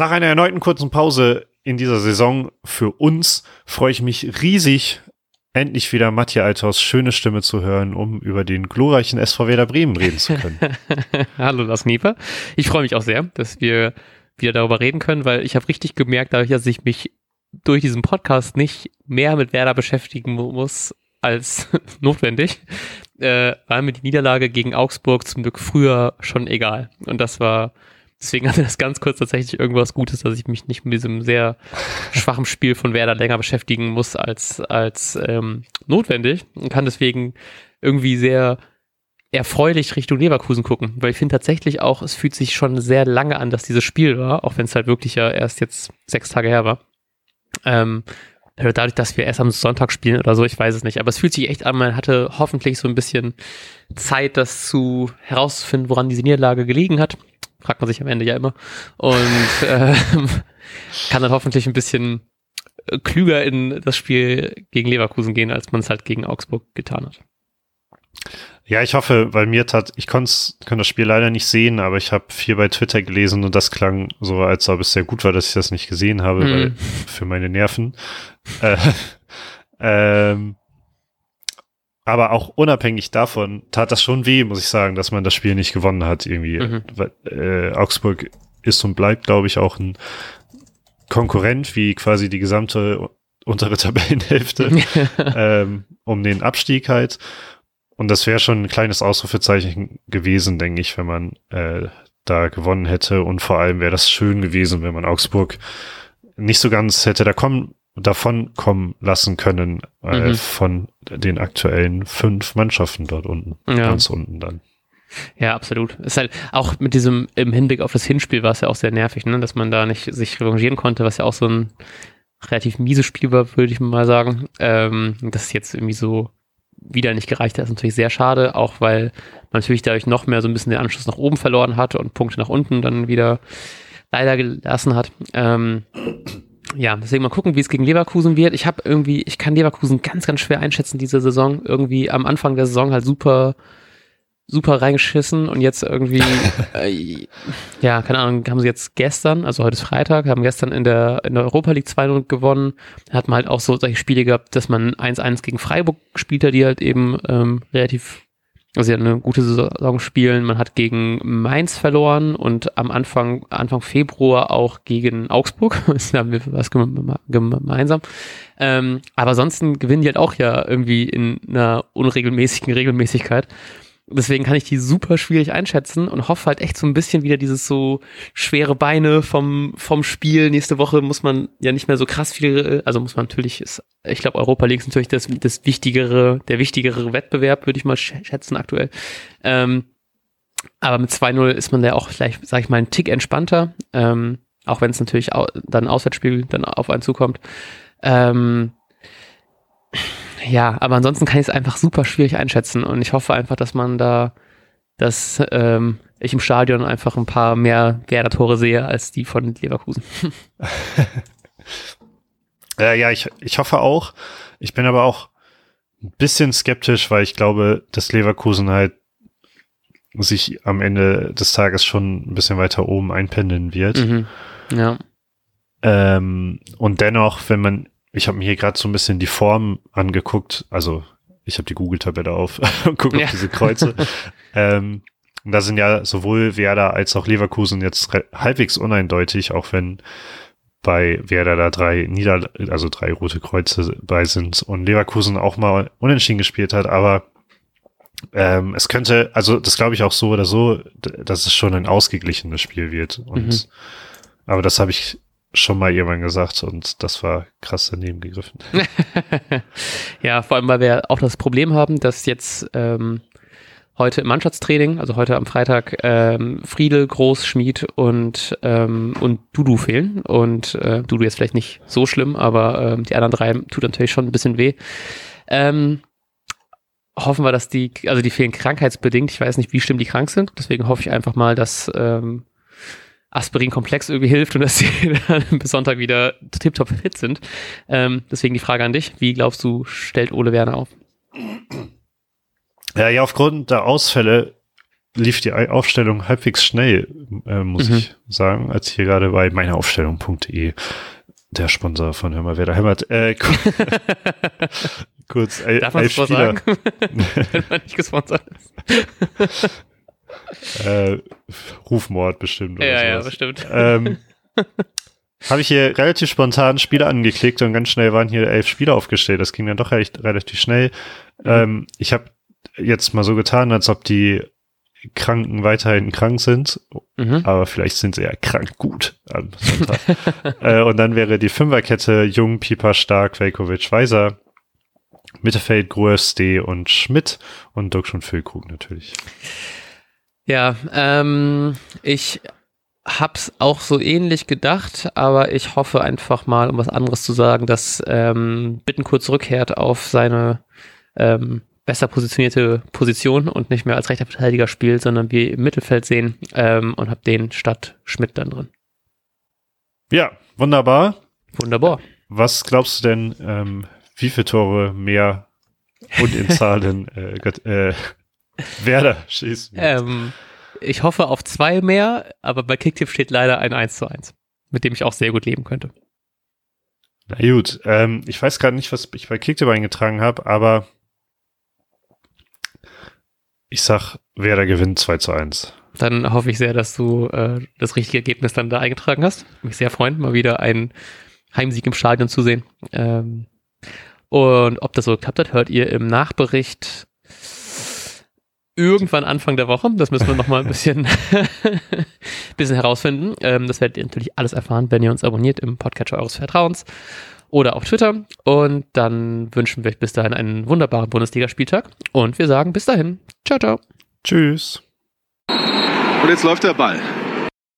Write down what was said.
Nach einer erneuten kurzen Pause in dieser Saison für uns freue ich mich riesig, endlich wieder Matthias Althaus schöne Stimme zu hören, um über den glorreichen SV Werder Bremen reden zu können. Hallo Lars Nieper. Ich freue mich auch sehr, dass wir wieder darüber reden können, weil ich habe richtig gemerkt, dadurch, dass ich mich durch diesen Podcast nicht mehr mit Werder beschäftigen muss als notwendig, äh, war mir die Niederlage gegen Augsburg zum Glück früher schon egal. Und das war Deswegen hatte das ganz kurz tatsächlich irgendwas Gutes, dass ich mich nicht mit diesem sehr schwachen Spiel von Werder länger beschäftigen muss als, als ähm, notwendig. Und kann deswegen irgendwie sehr erfreulich Richtung Leverkusen gucken, weil ich finde tatsächlich auch, es fühlt sich schon sehr lange an, dass dieses Spiel war, auch wenn es halt wirklich ja erst jetzt sechs Tage her war. Ähm, dadurch, dass wir erst am Sonntag spielen oder so, ich weiß es nicht, aber es fühlt sich echt an, man hatte hoffentlich so ein bisschen Zeit, das zu herauszufinden, woran diese Niederlage gelegen hat fragt man sich am Ende ja immer. Und äh, kann dann hoffentlich ein bisschen äh, klüger in das Spiel gegen Leverkusen gehen, als man es halt gegen Augsburg getan hat. Ja, ich hoffe, weil mir tat, ich konnte das Spiel leider nicht sehen, aber ich habe viel bei Twitter gelesen und das klang so, als ob es sehr gut war, dass ich das nicht gesehen habe, mhm. weil für meine Nerven. Äh, ähm, aber auch unabhängig davon tat das schon weh, muss ich sagen, dass man das Spiel nicht gewonnen hat irgendwie. Mhm. Äh, Augsburg ist und bleibt, glaube ich, auch ein Konkurrent wie quasi die gesamte untere Tabellenhälfte ähm, um den Abstieg halt. Und das wäre schon ein kleines Ausrufezeichen gewesen, denke ich, wenn man äh, da gewonnen hätte. Und vor allem wäre das schön gewesen, wenn man Augsburg nicht so ganz hätte da kommen davon kommen lassen können äh, mhm. von den aktuellen fünf Mannschaften dort unten, ja. ganz unten dann. Ja, absolut. Ist halt auch mit diesem, im Hinblick auf das Hinspiel war es ja auch sehr nervig, ne? dass man da nicht sich revanchieren konnte, was ja auch so ein relativ mieses Spiel war, würde ich mal sagen. Ähm, dass es jetzt irgendwie so wieder nicht gereicht hat, ist natürlich sehr schade, auch weil man natürlich dadurch noch mehr so ein bisschen den Anschluss nach oben verloren hat und Punkte nach unten dann wieder leider gelassen hat. Ähm, ja, deswegen mal gucken, wie es gegen Leverkusen wird. Ich habe irgendwie, ich kann Leverkusen ganz, ganz schwer einschätzen diese Saison. Irgendwie am Anfang der Saison halt super, super reingeschissen und jetzt irgendwie, äh, ja, keine Ahnung, haben sie jetzt gestern, also heute ist Freitag, haben gestern in der, in der Europa League 2 gewonnen. Da hat man halt auch so solche Spiele gehabt, dass man 1-1 gegen Freiburg gespielt hat, die halt eben ähm, relativ also sie hat eine gute Saison spielen. Man hat gegen Mainz verloren und am Anfang, Anfang Februar auch gegen Augsburg. da haben wir was gemeinsam. Ähm, aber ansonsten gewinnen die halt auch ja irgendwie in einer unregelmäßigen Regelmäßigkeit. Deswegen kann ich die super schwierig einschätzen und hoffe halt echt so ein bisschen wieder dieses so schwere Beine vom, vom Spiel. Nächste Woche muss man ja nicht mehr so krass viel, also muss man natürlich, ist, ich glaube, Europa League ist natürlich das, das wichtigere, der wichtigere Wettbewerb, würde ich mal schätzen aktuell. Ähm, aber mit 2-0 ist man ja auch vielleicht, sag ich mal, ein Tick entspannter, ähm, auch wenn es natürlich au dann Auswärtsspiel dann auf einen zukommt. Ähm, ja, aber ansonsten kann ich es einfach super schwierig einschätzen und ich hoffe einfach, dass man da, dass ähm, ich im Stadion einfach ein paar mehr Werder-Tore sehe als die von Leverkusen. ja, ja, ich, ich hoffe auch. Ich bin aber auch ein bisschen skeptisch, weil ich glaube, dass Leverkusen halt sich am Ende des Tages schon ein bisschen weiter oben einpendeln wird. Mhm. Ja. Ähm, und dennoch, wenn man ich habe mir hier gerade so ein bisschen die Form angeguckt. Also ich habe die Google-Tabelle auf und gucke ja. auf diese Kreuze. ähm, da sind ja sowohl Werder als auch Leverkusen jetzt halbwegs uneindeutig, auch wenn bei Werder da drei Nieder, also drei rote Kreuze bei sind und Leverkusen auch mal unentschieden gespielt hat, aber ähm, es könnte, also das glaube ich auch so oder so, dass es schon ein ausgeglichenes Spiel wird. Und mhm. aber das habe ich schon mal irgendwann gesagt und das war krass daneben gegriffen. ja, vor allem, weil wir auch das Problem haben, dass jetzt ähm, heute im Mannschaftstraining, also heute am Freitag, ähm, Friedel, Groß, Schmied und, ähm, und Dudu fehlen. Und äh, Dudu jetzt vielleicht nicht so schlimm, aber ähm, die anderen drei tut natürlich schon ein bisschen weh. Ähm, hoffen wir, dass die, also die fehlen krankheitsbedingt. Ich weiß nicht, wie schlimm die krank sind. Deswegen hoffe ich einfach mal, dass ähm, Aspirin-Komplex irgendwie hilft und dass sie dann bis Sonntag wieder tiptop fit sind. Ähm, deswegen die Frage an dich. Wie glaubst du, stellt Ole Werner auf? Ja, ja, aufgrund der Ausfälle lief die Aufstellung halbwegs schnell, äh, muss mhm. ich sagen, als ich hier gerade bei meineraufstellung.de der Sponsor von Hör mal, wer da hämmert. Äh, kurz, Darf elf Spieler. Sagen? Wenn man nicht gesponsert ist. Äh, Rufmord bestimmt. Oder ja, sowas. ja, bestimmt. Ähm, Habe ich hier relativ spontan Spiele angeklickt und ganz schnell waren hier elf Spiele aufgestellt. Das ging dann doch recht, relativ schnell. Mhm. Ähm, ich habe jetzt mal so getan, als ob die Kranken weiterhin krank sind, mhm. aber vielleicht sind sie ja krank gut am Sonntag. äh, und dann wäre die Fünferkette Jung, Pieper, Stark, Velkovic, Weiser, Mittelfeld, Groß, D und Schmidt und Duxch und Füllkrug natürlich. Ja, ähm, ich hab's auch so ähnlich gedacht, aber ich hoffe einfach mal, um was anderes zu sagen, dass ähm, Bittencourt zurückkehrt auf seine ähm, besser positionierte Position und nicht mehr als rechter Verteidiger spielt, sondern wir im Mittelfeld sehen ähm, und hab den statt Schmidt dann drin. Ja, wunderbar. Wunderbar. Was glaubst du denn, ähm, wie viele Tore mehr und in Zahlen äh, äh, Werder schießt? Ähm, ich hoffe auf zwei mehr, aber bei Kicktipp steht leider ein 1 zu 1, mit dem ich auch sehr gut leben könnte. Na gut, ähm, ich weiß gerade nicht, was ich bei Kicktipp eingetragen habe, aber ich sag, Werder gewinnt 2 zu 1. Dann hoffe ich sehr, dass du äh, das richtige Ergebnis dann da eingetragen hast. Mich sehr freuen, mal wieder einen Heimsieg im Stadion zu sehen. Ähm, und ob das so geklappt hat, hört ihr im Nachbericht irgendwann Anfang der Woche. Das müssen wir noch mal ein bisschen, bisschen herausfinden. Ähm, das werdet ihr natürlich alles erfahren, wenn ihr uns abonniert im Podcatcher eures Vertrauens oder auf Twitter. Und dann wünschen wir euch bis dahin einen wunderbaren Bundesligaspieltag. Und wir sagen bis dahin. Ciao, ciao. Tschüss. Und jetzt läuft der Ball.